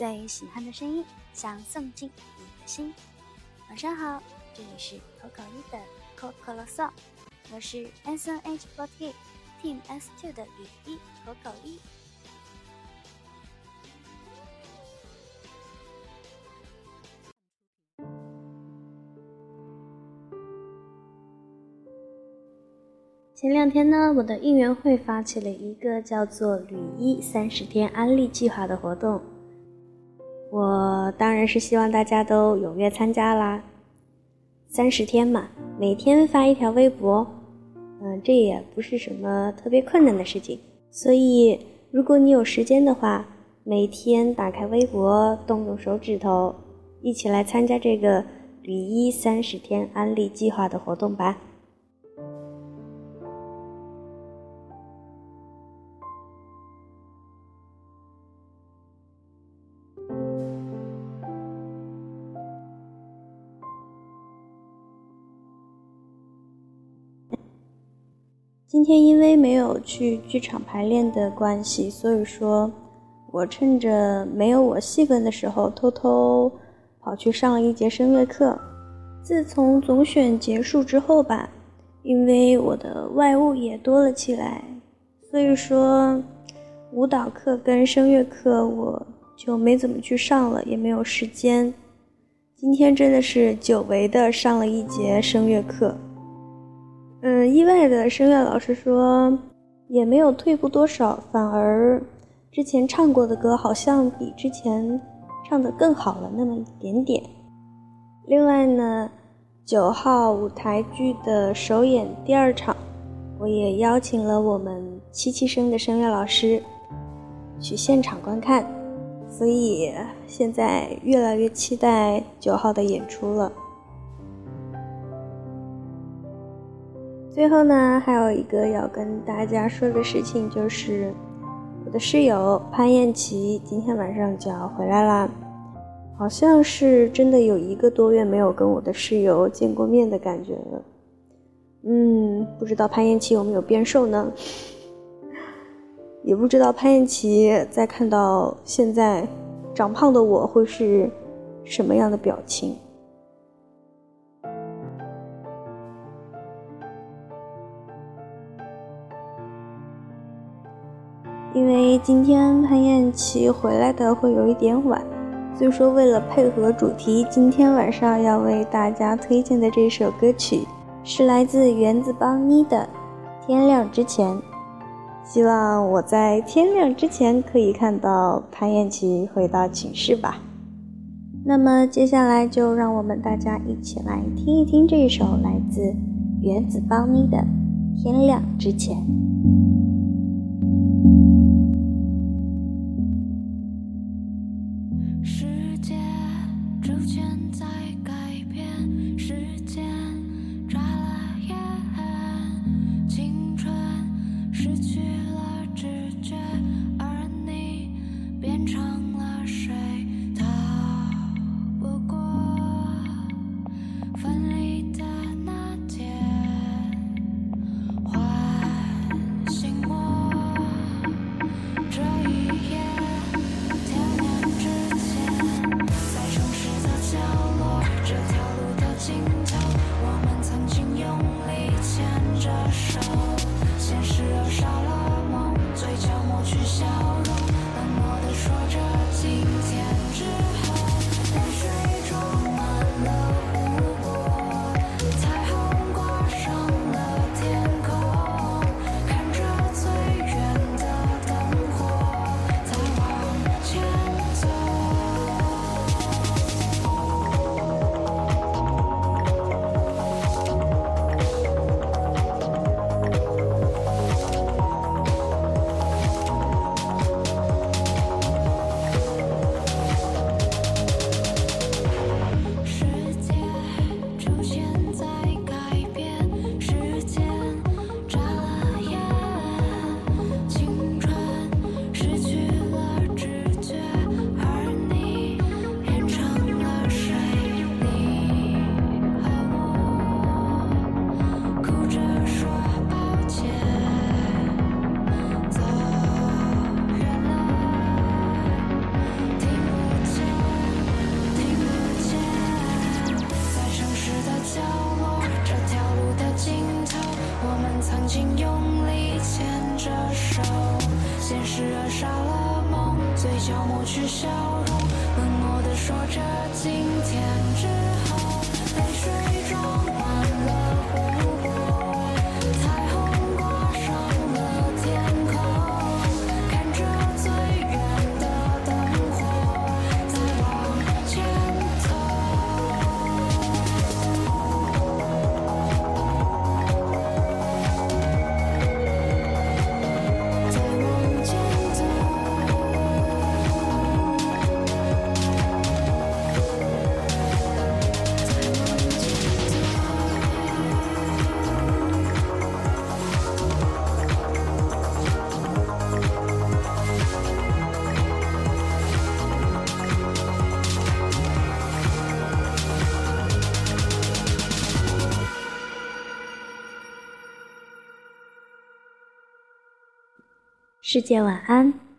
最喜欢的声音，想送进你的心。晚上好，这里是口口一的口口啰嗦，我是 S N H forty Team S two 的雨一口口一。前两天呢，我的应援会发起了一个叫做“吕一三十天安利计划”的活动，我当然是希望大家都踊跃参加啦。三十天嘛，每天发一条微博，嗯，这也不是什么特别困难的事情。所以，如果你有时间的话，每天打开微博，动动手指头，一起来参加这个“吕一三十天安利计划”的活动吧。今天因为没有去剧场排练的关系，所以说，我趁着没有我戏份的时候，偷偷跑去上了一节声乐课。自从总选结束之后吧，因为我的外务也多了起来，所以说，舞蹈课跟声乐课我就没怎么去上了，也没有时间。今天真的是久违的上了一节声乐课。嗯，意外的声乐老师说，也没有退步多少，反而之前唱过的歌好像比之前唱的更好了那么一点点。另外呢，九号舞台剧的首演第二场，我也邀请了我们七七声的声乐老师去现场观看，所以现在越来越期待九号的演出了。最后呢，还有一个要跟大家说的事情，就是我的室友潘燕琪今天晚上就要回来啦。好像是真的有一个多月没有跟我的室友见过面的感觉了。嗯，不知道潘燕琪有没有变瘦呢？也不知道潘燕琪在看到现在长胖的我会是什么样的表情。因为今天潘燕琪回来的会有一点晚，所以说为了配合主题，今天晚上要为大家推荐的这首歌曲是来自原子邦妮的《天亮之前》。希望我在天亮之前可以看到潘燕琪回到寝室吧。那么接下来就让我们大家一起来听一听这首来自原子邦妮的《天亮之前》。要抹去笑容，冷漠地说着今天之后，泪水中世界晚安。